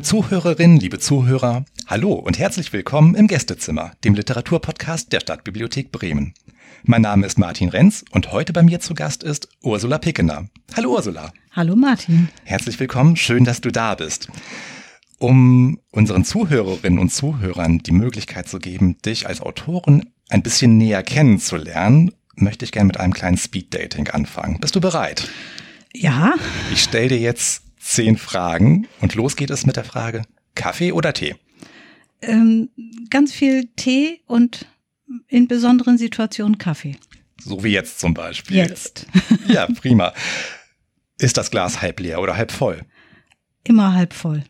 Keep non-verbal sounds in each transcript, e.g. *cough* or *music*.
Liebe Zuhörerinnen, liebe Zuhörer, hallo und herzlich willkommen im Gästezimmer, dem Literaturpodcast der Stadtbibliothek Bremen. Mein Name ist Martin Renz und heute bei mir zu Gast ist Ursula Pickener. Hallo Ursula. Hallo Martin. Herzlich willkommen, schön, dass du da bist. Um unseren Zuhörerinnen und Zuhörern die Möglichkeit zu geben, dich als Autorin ein bisschen näher kennenzulernen, möchte ich gerne mit einem kleinen Speed-Dating anfangen. Bist du bereit? Ja. Ich stelle dir jetzt zehn Fragen und los geht es mit der Frage, Kaffee oder Tee? Ähm, ganz viel Tee und in besonderen Situationen Kaffee. So wie jetzt zum Beispiel. Jetzt. *laughs* ja, prima. Ist das Glas halb leer oder halb voll? Immer halb voll.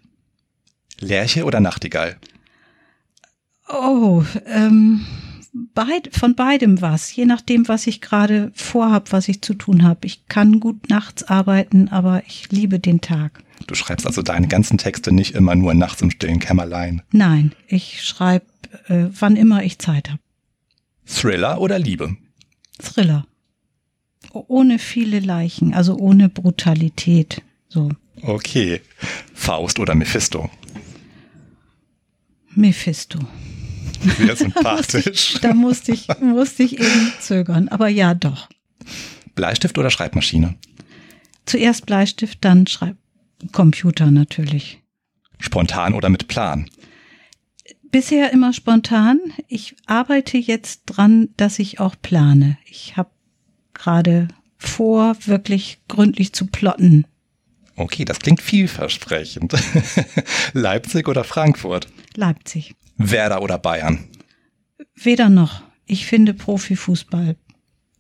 Lerche oder Nachtigall? Oh, ähm, beid, von beidem was, je nachdem, was ich gerade vorhab, was ich zu tun habe. Ich kann gut nachts arbeiten, aber ich liebe den Tag. Du schreibst also deine ganzen Texte nicht immer nur nachts im stillen Kämmerlein. Nein, ich schreibe, äh, wann immer ich Zeit habe. Thriller oder Liebe? Thriller. Ohne viele Leichen, also ohne Brutalität. So. Okay. Faust oder Mephisto? Mephisto. *laughs* Sehr sympathisch. da musste ich, musste ich eben zögern. Aber ja, doch. Bleistift oder Schreibmaschine? Zuerst Bleistift, dann Schreib Computer natürlich. Spontan oder mit Plan? Bisher immer spontan. Ich arbeite jetzt dran, dass ich auch plane. Ich habe gerade vor, wirklich gründlich zu plotten. Okay, das klingt vielversprechend. *laughs* Leipzig oder Frankfurt? Leipzig. Werder oder Bayern? Weder noch. Ich finde Profifußball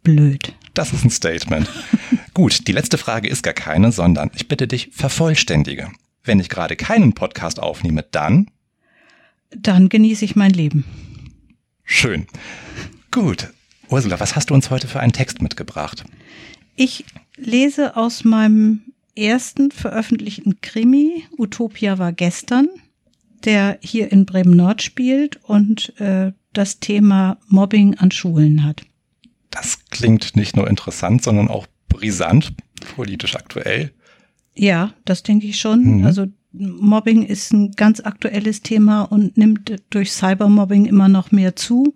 blöd. Das ist ein Statement. *laughs* Gut, die letzte Frage ist gar keine, sondern ich bitte dich, vervollständige. Wenn ich gerade keinen Podcast aufnehme, dann? Dann genieße ich mein Leben. Schön. Gut. Ursula, was hast du uns heute für einen Text mitgebracht? Ich lese aus meinem ersten veröffentlichten Krimi, Utopia war gestern, der hier in Bremen Nord spielt und äh, das Thema Mobbing an Schulen hat. Das klingt nicht nur interessant, sondern auch brisant, politisch aktuell. Ja, das denke ich schon. Mhm. Also Mobbing ist ein ganz aktuelles Thema und nimmt durch Cybermobbing immer noch mehr zu.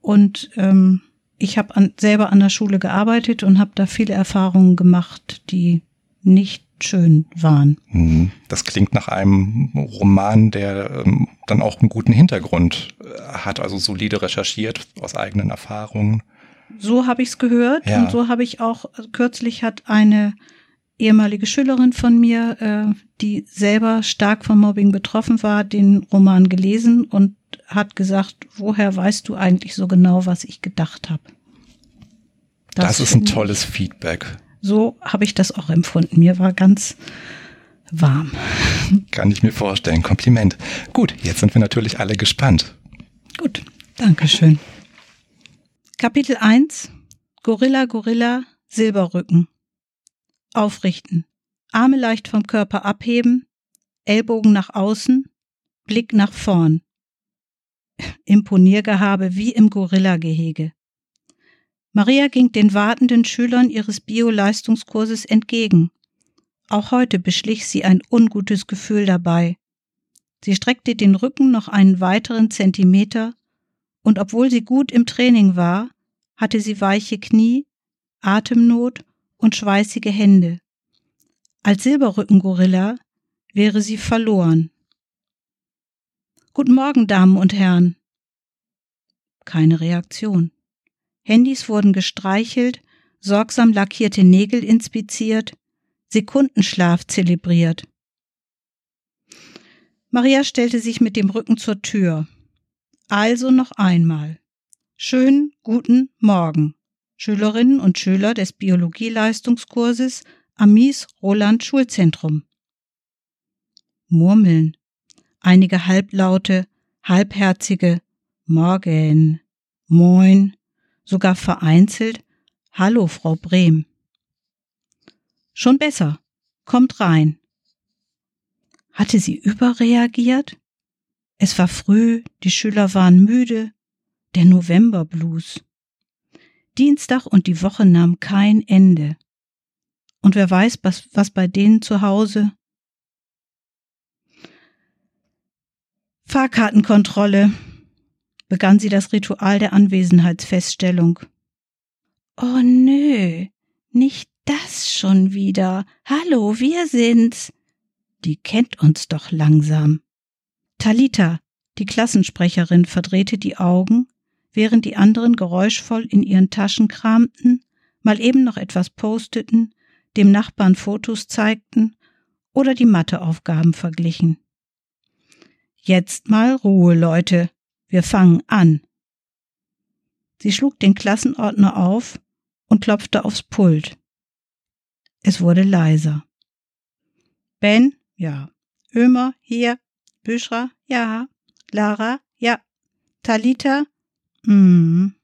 Und ähm, ich habe selber an der Schule gearbeitet und habe da viele Erfahrungen gemacht, die nicht schön waren. Mhm. Das klingt nach einem Roman, der ähm, dann auch einen guten Hintergrund äh, hat, also solide recherchiert aus eigenen Erfahrungen. So habe ich es gehört ja. und so habe ich auch kürzlich hat eine ehemalige Schülerin von mir, äh, die selber stark vom Mobbing betroffen war, den Roman gelesen und hat gesagt, woher weißt du eigentlich so genau, was ich gedacht habe? Das, das ist ein tolles Feedback. So habe ich das auch empfunden. Mir war ganz warm. Kann ich mir vorstellen. Kompliment. Gut, jetzt sind wir natürlich alle gespannt. Gut, danke schön. Kapitel 1 Gorilla, Gorilla, Silberrücken. Aufrichten. Arme leicht vom Körper abheben, Ellbogen nach außen, Blick nach vorn. Imponiergehabe wie im Gorilla-Gehege. Maria ging den wartenden Schülern ihres Bio-Leistungskurses entgegen. Auch heute beschlich sie ein ungutes Gefühl dabei. Sie streckte den Rücken noch einen weiteren Zentimeter, und obwohl sie gut im Training war, hatte sie weiche Knie, Atemnot und schweißige Hände. Als Silberrückengorilla wäre sie verloren. Guten Morgen, Damen und Herren. Keine Reaktion. Handys wurden gestreichelt, sorgsam lackierte Nägel inspiziert, Sekundenschlaf zelebriert. Maria stellte sich mit dem Rücken zur Tür. Also noch einmal. Schönen guten Morgen, Schülerinnen und Schüler des Biologieleistungskurses am Mies Roland Schulzentrum. Murmeln, einige halblaute, halbherzige Morgen, Moin, sogar vereinzelt Hallo, Frau Brehm. Schon besser. Kommt rein. Hatte sie überreagiert? Es war früh, die Schüler waren müde, der Novemberblues. Dienstag und die Woche nahm kein Ende. Und wer weiß, was, was bei denen zu Hause. Fahrkartenkontrolle, begann sie das Ritual der Anwesenheitsfeststellung. Oh nö, nicht das schon wieder. Hallo, wir sind's. Die kennt uns doch langsam. Talita, die Klassensprecherin, verdrehte die Augen, während die anderen geräuschvoll in ihren Taschen kramten, mal eben noch etwas posteten, dem Nachbarn Fotos zeigten oder die Matheaufgaben verglichen. Jetzt mal Ruhe, Leute. Wir fangen an. Sie schlug den Klassenordner auf und klopfte aufs Pult. Es wurde leiser. Ben? Ja. Ömer? Hier. Büschra? Ja. Lara? Ja. Talita? Hm.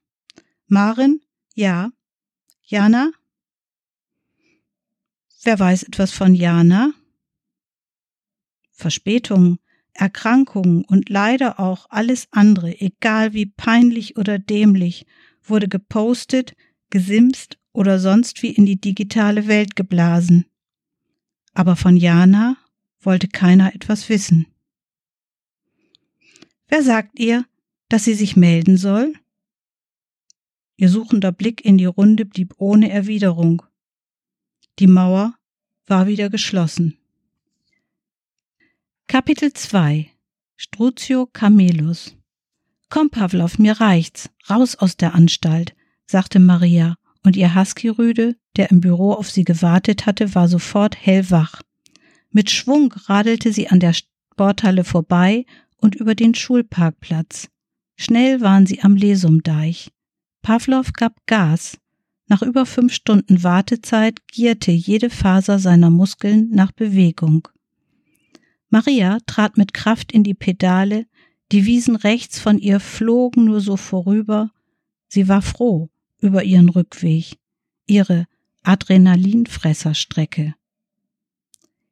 Marin? Ja. Jana? Wer weiß etwas von Jana? Verspätungen, Erkrankungen und leider auch alles andere, egal wie peinlich oder dämlich, wurde gepostet, gesimst oder sonst wie in die digitale Welt geblasen. Aber von Jana wollte keiner etwas wissen. Wer sagt ihr, dass sie sich melden soll? Ihr suchender Blick in die Runde blieb ohne Erwiderung. Die Mauer war wieder geschlossen. Kapitel 2 Struzio Camelus Komm, Pavlov, mir reicht's. Raus aus der Anstalt, sagte Maria und ihr Husky-Rüde, der im Büro auf sie gewartet hatte, war sofort hellwach. Mit Schwung radelte sie an der Sporthalle vorbei und über den Schulparkplatz. Schnell waren sie am Lesumdeich. Pavlov gab Gas. Nach über fünf Stunden Wartezeit gierte jede Faser seiner Muskeln nach Bewegung. Maria trat mit Kraft in die Pedale, die Wiesen rechts von ihr flogen nur so vorüber. Sie war froh, über ihren Rückweg, ihre Adrenalinfresserstrecke.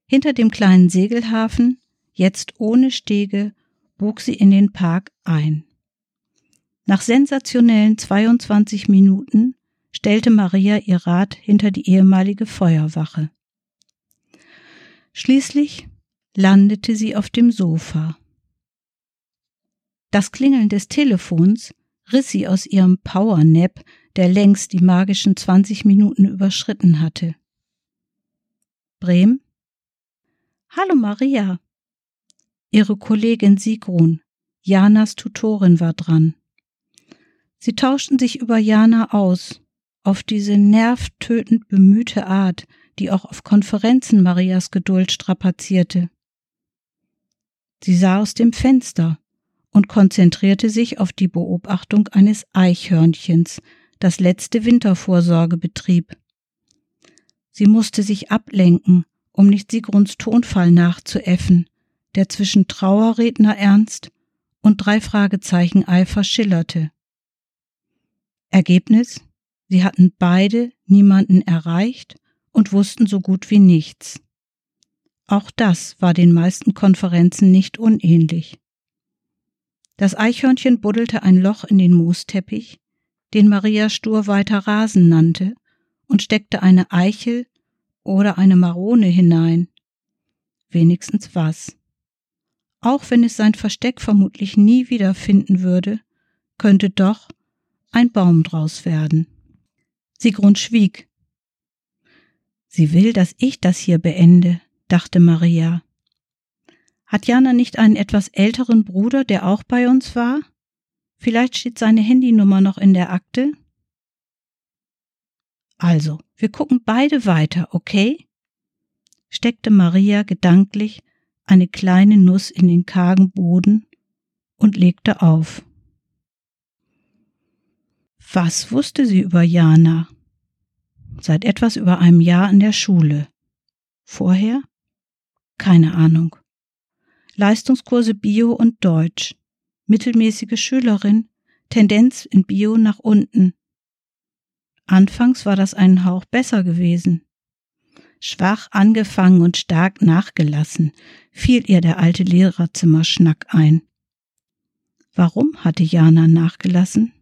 Hinter dem kleinen Segelhafen, jetzt ohne Stege, bog sie in den Park ein. Nach sensationellen 22 Minuten stellte Maria ihr Rad hinter die ehemalige Feuerwache. Schließlich landete sie auf dem Sofa. Das Klingeln des Telefons riss sie aus ihrem Powernap, der längst die magischen 20 Minuten überschritten hatte. Brehm? Hallo Maria. Ihre Kollegin Sigrun, Janas Tutorin, war dran. Sie tauschten sich über Jana aus, auf diese nervtötend bemühte Art, die auch auf Konferenzen Marias Geduld strapazierte. Sie sah aus dem Fenster und konzentrierte sich auf die Beobachtung eines Eichhörnchens, das letzte Wintervorsorge betrieb. Sie musste sich ablenken, um nicht Sigruns Tonfall nachzuäffen, der zwischen Trauerredner Ernst und drei Fragezeichen Eifer schillerte. Ergebnis? Sie hatten beide niemanden erreicht und wussten so gut wie nichts. Auch das war den meisten Konferenzen nicht unähnlich. Das Eichhörnchen buddelte ein Loch in den Moosteppich, den Maria stur weiter Rasen nannte, und steckte eine Eichel oder eine Marone hinein. Wenigstens was. Auch wenn es sein Versteck vermutlich nie wiederfinden würde, könnte doch ein Baum draus werden. Sigrun schwieg. Sie will, dass ich das hier beende, dachte Maria. Hat Jana nicht einen etwas älteren Bruder, der auch bei uns war? Vielleicht steht seine Handynummer noch in der Akte? Also, wir gucken beide weiter, okay? steckte Maria gedanklich eine kleine Nuss in den kargen Boden und legte auf. Was wusste sie über Jana? Seit etwas über einem Jahr in der Schule. Vorher? Keine Ahnung. Leistungskurse Bio und Deutsch. Mittelmäßige Schülerin, Tendenz in Bio nach unten. Anfangs war das einen Hauch besser gewesen. Schwach angefangen und stark nachgelassen, fiel ihr der alte Lehrerzimmerschnack ein. Warum hatte Jana nachgelassen?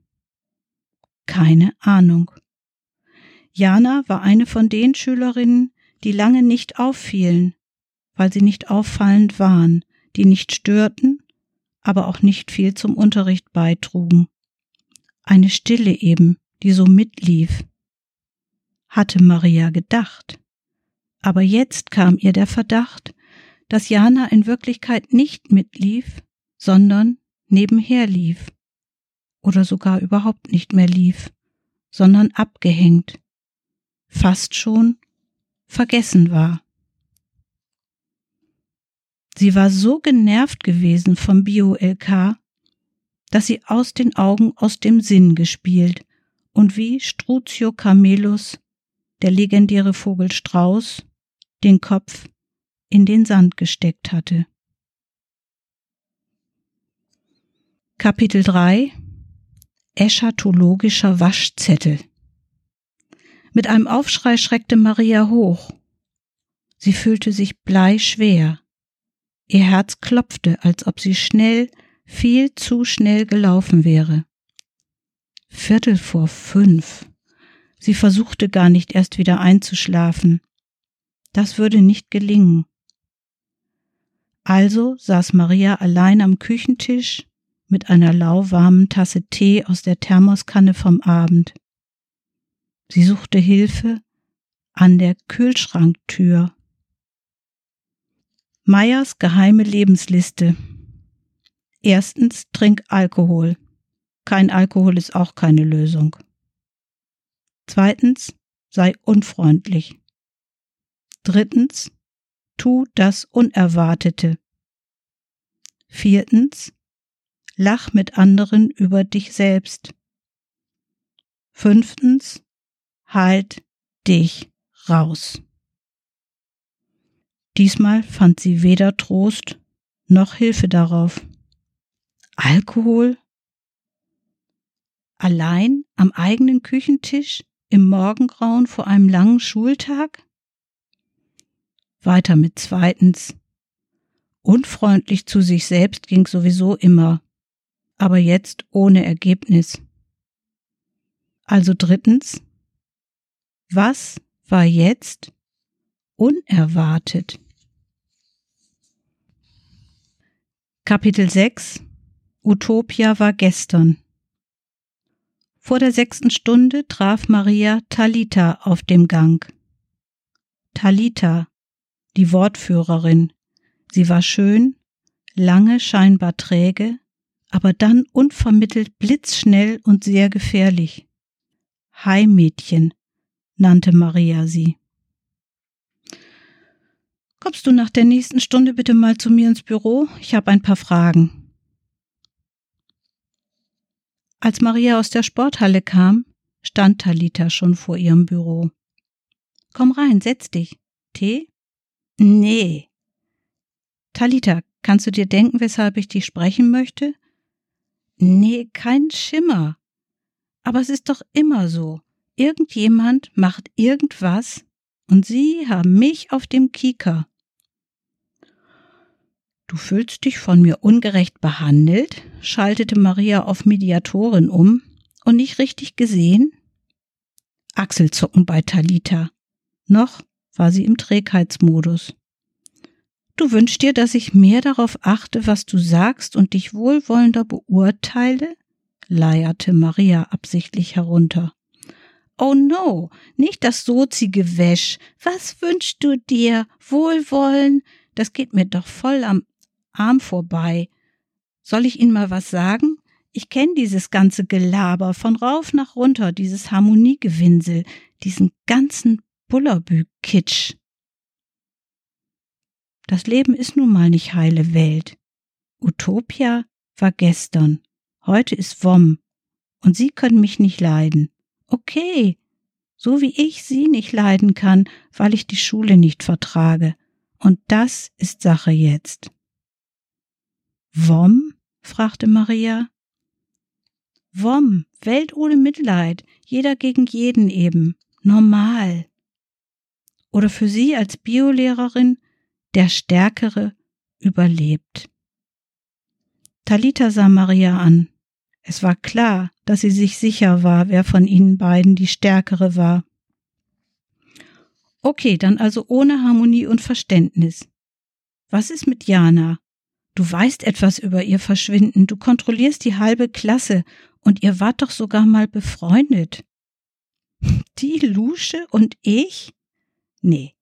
Keine Ahnung. Jana war eine von den Schülerinnen, die lange nicht auffielen, weil sie nicht auffallend waren, die nicht störten, aber auch nicht viel zum Unterricht beitrugen. Eine Stille eben, die so mitlief. Hatte Maria gedacht. Aber jetzt kam ihr der Verdacht, dass Jana in Wirklichkeit nicht mitlief, sondern nebenher lief. Oder sogar überhaupt nicht mehr lief, sondern abgehängt. Fast schon vergessen war. Sie war so genervt gewesen vom Bio-LK, dass sie aus den Augen aus dem Sinn gespielt und wie Struzio Camelus, der legendäre Vogel Strauß, den Kopf in den Sand gesteckt hatte. Kapitel 3 Eschatologischer Waschzettel Mit einem Aufschrei schreckte Maria hoch. Sie fühlte sich bleischwer. Ihr Herz klopfte, als ob sie schnell, viel zu schnell gelaufen wäre. Viertel vor fünf. Sie versuchte gar nicht erst wieder einzuschlafen. Das würde nicht gelingen. Also saß Maria allein am Küchentisch mit einer lauwarmen Tasse Tee aus der Thermoskanne vom Abend. Sie suchte Hilfe an der Kühlschranktür. Meyers geheime Lebensliste. Erstens, trink Alkohol. Kein Alkohol ist auch keine Lösung. Zweitens, sei unfreundlich. Drittens, tu das Unerwartete. Viertens, lach mit anderen über dich selbst. Fünftens, halt dich raus. Diesmal fand sie weder Trost noch Hilfe darauf. Alkohol? Allein am eigenen Küchentisch im Morgengrauen vor einem langen Schultag? Weiter mit zweitens. Unfreundlich zu sich selbst ging sowieso immer, aber jetzt ohne Ergebnis. Also drittens. Was war jetzt unerwartet? Kapitel 6 Utopia war gestern. Vor der sechsten Stunde traf Maria Talita auf dem Gang. Talita, die Wortführerin. Sie war schön, lange scheinbar träge, aber dann unvermittelt blitzschnell und sehr gefährlich. Heimädchen nannte Maria sie. Kommst du nach der nächsten Stunde bitte mal zu mir ins Büro? Ich habe ein paar Fragen. Als Maria aus der Sporthalle kam, stand Talita schon vor ihrem Büro. Komm rein, setz dich. Tee? Nee. Talita, kannst du dir denken, weshalb ich dich sprechen möchte? Nee, kein Schimmer. Aber es ist doch immer so. Irgendjemand macht irgendwas und Sie haben mich auf dem Kieker. Du fühlst dich von mir ungerecht behandelt? schaltete Maria auf Mediatorin um. Und nicht richtig gesehen? Achselzucken bei Talita. Noch war sie im Trägheitsmodus. Du wünschst dir, dass ich mehr darauf achte, was du sagst und dich wohlwollender beurteile? leierte Maria absichtlich herunter. Oh no, nicht das Sozi-Gewäsch. Was wünschst du dir? Wohlwollen? Das geht mir doch voll am Arm vorbei. Soll ich Ihnen mal was sagen? Ich kenne dieses ganze Gelaber von rauf nach runter, dieses Harmoniegewinsel, diesen ganzen Bullerbü-Kitsch. Das Leben ist nun mal nicht heile Welt. Utopia war gestern, heute ist Wom, und Sie können mich nicht leiden. Okay, so wie ich Sie nicht leiden kann, weil ich die Schule nicht vertrage. Und das ist Sache jetzt. Wom? fragte Maria. Wom, Welt ohne Mitleid, jeder gegen jeden eben, normal. Oder für Sie als Biolehrerin, der Stärkere überlebt. Talita sah Maria an. Es war klar, dass sie sich sicher war, wer von ihnen beiden die Stärkere war. Okay, dann also ohne Harmonie und Verständnis. Was ist mit Jana? Du weißt etwas über ihr Verschwinden, du kontrollierst die halbe Klasse und ihr wart doch sogar mal befreundet. *laughs* Die Lusche und ich? Nee.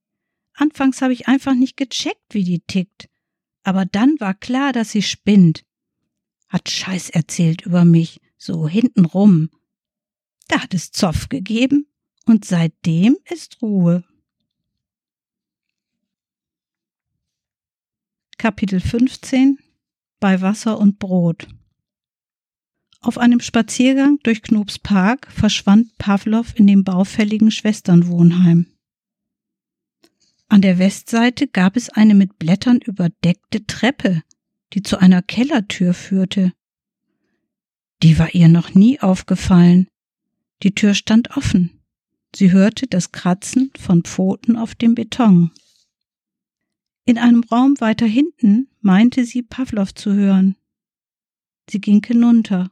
Anfangs habe ich einfach nicht gecheckt, wie die tickt. Aber dann war klar, dass sie spinnt. Hat Scheiß erzählt über mich, so hintenrum. Da hat es Zoff gegeben und seitdem ist Ruhe. Kapitel 15 Bei Wasser und Brot Auf einem Spaziergang durch Knobs Park verschwand Pavlov in dem baufälligen Schwesternwohnheim. An der Westseite gab es eine mit Blättern überdeckte Treppe, die zu einer Kellertür führte. Die war ihr noch nie aufgefallen. Die Tür stand offen. Sie hörte das Kratzen von Pfoten auf dem Beton. In einem Raum weiter hinten meinte sie Pavlov zu hören. Sie ging hinunter.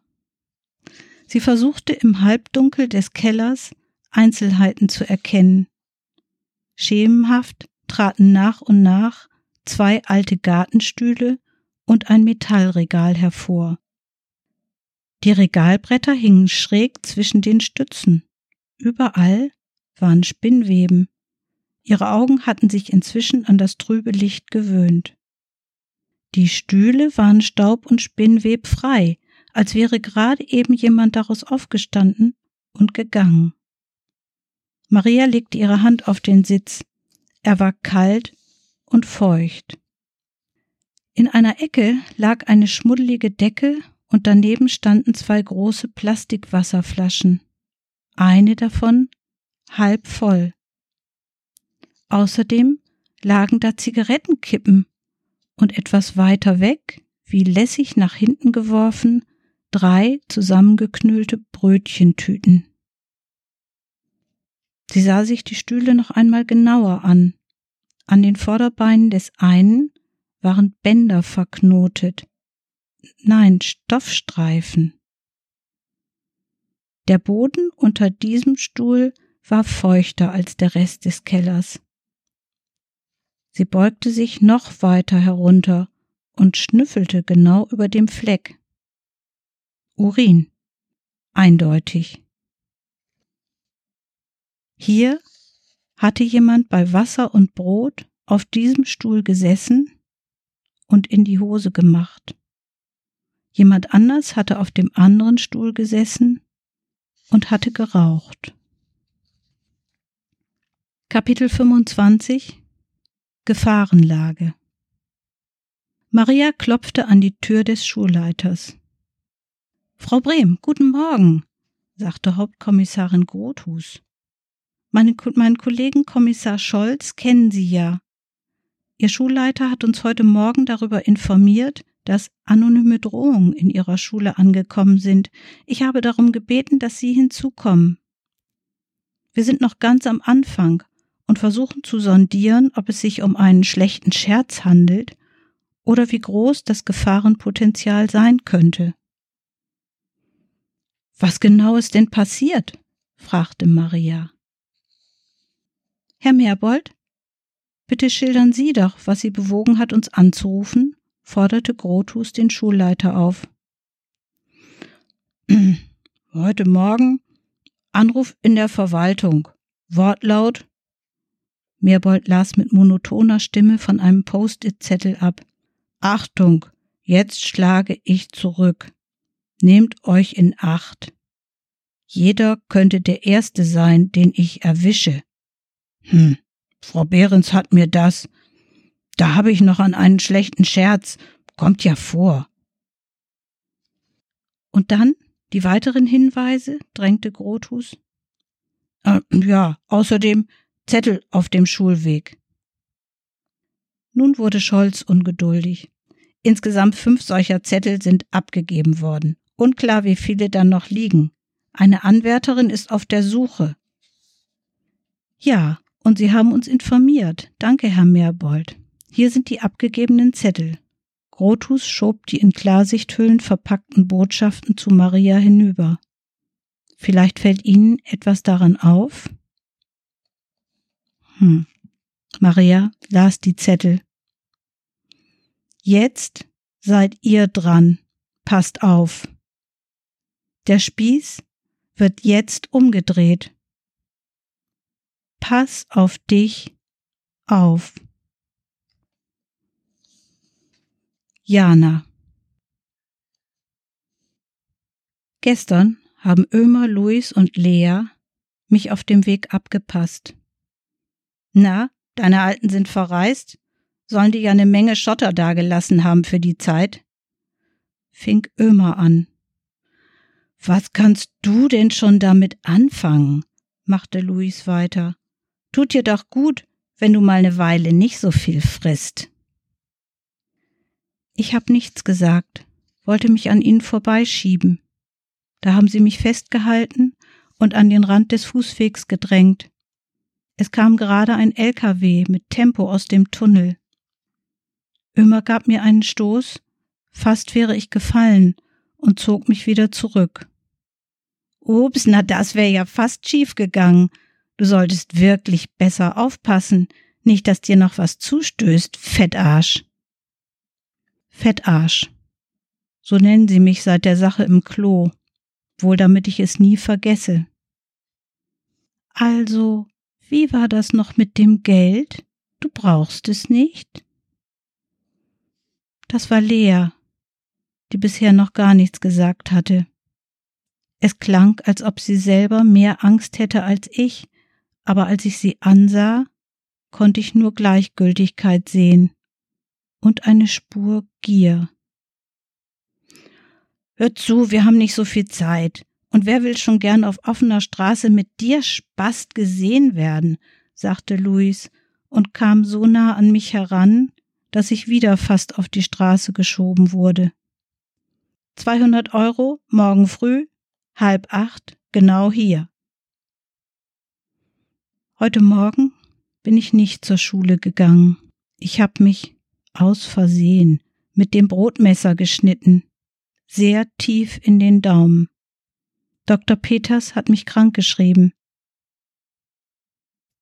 Sie versuchte im Halbdunkel des Kellers Einzelheiten zu erkennen. Schemenhaft traten nach und nach zwei alte Gartenstühle und ein Metallregal hervor. Die Regalbretter hingen schräg zwischen den Stützen. Überall waren Spinnweben. Ihre Augen hatten sich inzwischen an das trübe Licht gewöhnt. Die Stühle waren staub und Spinnweb frei, als wäre gerade eben jemand daraus aufgestanden und gegangen. Maria legte ihre Hand auf den Sitz. Er war kalt und feucht. In einer Ecke lag eine schmuddelige Decke und daneben standen zwei große Plastikwasserflaschen. Eine davon halb voll. Außerdem lagen da Zigarettenkippen und etwas weiter weg, wie lässig nach hinten geworfen, drei zusammengeknüllte Brötchentüten. Sie sah sich die Stühle noch einmal genauer an. An den Vorderbeinen des einen waren Bänder verknotet. Nein, Stoffstreifen. Der Boden unter diesem Stuhl war feuchter als der Rest des Kellers. Sie beugte sich noch weiter herunter und schnüffelte genau über dem Fleck. Urin. Eindeutig. Hier hatte jemand bei Wasser und Brot auf diesem Stuhl gesessen und in die Hose gemacht. Jemand anders hatte auf dem anderen Stuhl gesessen und hatte geraucht. Kapitel 25 Gefahrenlage Maria klopfte an die Tür des Schulleiters. Frau Brehm, guten Morgen, sagte Hauptkommissarin Grothus. Meine, meinen Kollegen Kommissar Scholz kennen Sie ja. Ihr Schulleiter hat uns heute Morgen darüber informiert, dass anonyme Drohungen in Ihrer Schule angekommen sind. Ich habe darum gebeten, dass Sie hinzukommen. Wir sind noch ganz am Anfang und versuchen zu sondieren, ob es sich um einen schlechten Scherz handelt oder wie groß das Gefahrenpotenzial sein könnte. Was genau ist denn passiert? fragte Maria. Herr Meerbold, bitte schildern Sie doch, was Sie bewogen hat, uns anzurufen, forderte Grothus den Schulleiter auf. *clears throat* Heute Morgen Anruf in der Verwaltung. Wortlaut. Meerbold las mit monotoner Stimme von einem Post-it-Zettel ab. Achtung, jetzt schlage ich zurück. Nehmt euch in Acht. Jeder könnte der Erste sein, den ich erwische. Hm, Frau Behrens hat mir das. Da habe ich noch an einen schlechten Scherz. Kommt ja vor. Und dann die weiteren Hinweise, drängte Grothus. Äh, ja, außerdem Zettel auf dem Schulweg. Nun wurde Scholz ungeduldig. Insgesamt fünf solcher Zettel sind abgegeben worden. Unklar, wie viele dann noch liegen. Eine Anwärterin ist auf der Suche. Ja, und Sie haben uns informiert. Danke, Herr Meerbold. Hier sind die abgegebenen Zettel. Grotus schob die in Klarsichthüllen verpackten Botschaften zu Maria hinüber. Vielleicht fällt Ihnen etwas daran auf? Hm. Maria las die Zettel. Jetzt seid ihr dran. Passt auf. Der Spieß wird jetzt umgedreht. Pass auf dich auf. Jana Gestern haben Ömer, Luis und Lea mich auf dem Weg abgepasst. Na, deine Alten sind verreist? Sollen die ja eine Menge Schotter dagelassen haben für die Zeit? Fing Ömer an. Was kannst du denn schon damit anfangen? machte Luis weiter. Tut dir doch gut, wenn du mal eine Weile nicht so viel frisst. Ich hab nichts gesagt, wollte mich an ihnen vorbeischieben. Da haben sie mich festgehalten und an den Rand des Fußwegs gedrängt. Es kam gerade ein LKW mit Tempo aus dem Tunnel. Ömer gab mir einen Stoß, fast wäre ich gefallen und zog mich wieder zurück. Ups, na das wäre ja fast schief gegangen. Du solltest wirklich besser aufpassen, nicht dass dir noch was zustößt, Fettarsch. Fettarsch. So nennen sie mich seit der Sache im Klo wohl damit ich es nie vergesse. Also, wie war das noch mit dem Geld? Du brauchst es nicht? Das war Lea, die bisher noch gar nichts gesagt hatte. Es klang, als ob sie selber mehr Angst hätte als ich, aber als ich sie ansah, konnte ich nur Gleichgültigkeit sehen und eine Spur Gier. Hör zu, wir haben nicht so viel Zeit. Und wer will schon gern auf offener Straße mit dir spast gesehen werden? sagte Luis und kam so nah an mich heran, dass ich wieder fast auf die Straße geschoben wurde. 200 Euro morgen früh, halb acht, genau hier. Heute Morgen bin ich nicht zur Schule gegangen. Ich hab mich aus Versehen mit dem Brotmesser geschnitten sehr tief in den Daumen. Dr. Peters hat mich krank geschrieben.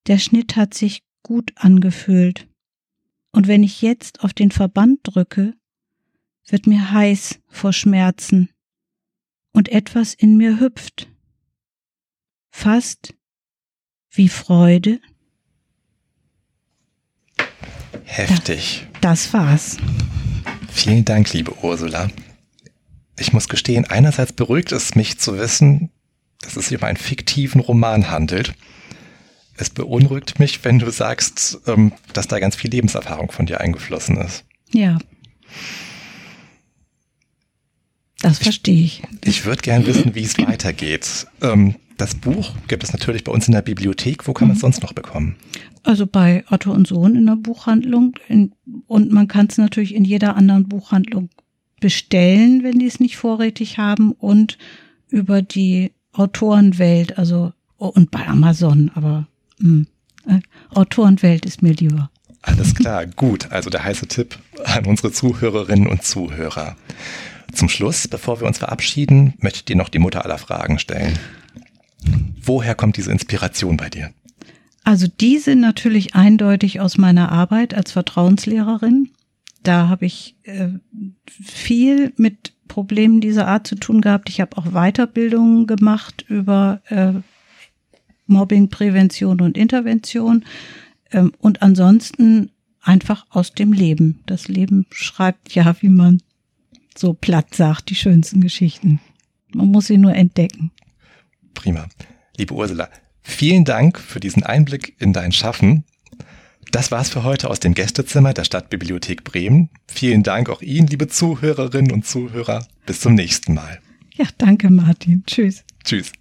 Der Schnitt hat sich gut angefühlt. Und wenn ich jetzt auf den Verband drücke, wird mir heiß vor Schmerzen und etwas in mir hüpft. Fast wie Freude. Heftig. Das, das war's. Vielen Dank, liebe Ursula ich muss gestehen, einerseits beruhigt es mich zu wissen, dass es sich um einen fiktiven Roman handelt. Es beunruhigt mich, wenn du sagst, ähm, dass da ganz viel Lebenserfahrung von dir eingeflossen ist. Ja. Das verstehe ich. Ich, ich würde gern wissen, wie es weitergeht. Ähm, das Buch gibt es natürlich bei uns in der Bibliothek. Wo kann man es mhm. sonst noch bekommen? Also bei Otto und Sohn in der Buchhandlung. und man kann es natürlich in jeder anderen Buchhandlung bestellen, wenn die es nicht vorrätig haben und über die Autorenwelt, also und bei Amazon, aber mh, hm, äh, Autorenwelt ist mir lieber. Alles klar, gut. Also der heiße Tipp an unsere Zuhörerinnen und Zuhörer. Zum Schluss, bevor wir uns verabschieden, möchte ich dir noch die Mutter aller Fragen stellen. Woher kommt diese Inspiration bei dir? Also diese natürlich eindeutig aus meiner Arbeit als Vertrauenslehrerin da habe ich äh, viel mit Problemen dieser Art zu tun gehabt. Ich habe auch Weiterbildungen gemacht über äh, Mobbingprävention und Intervention ähm, und ansonsten einfach aus dem Leben. Das Leben schreibt ja, wie man so platt sagt, die schönsten Geschichten. Man muss sie nur entdecken. Prima. Liebe Ursula, vielen Dank für diesen Einblick in dein Schaffen. Das war's für heute aus dem Gästezimmer der Stadtbibliothek Bremen. Vielen Dank auch Ihnen, liebe Zuhörerinnen und Zuhörer. Bis zum nächsten Mal. Ja, danke, Martin. Tschüss. Tschüss.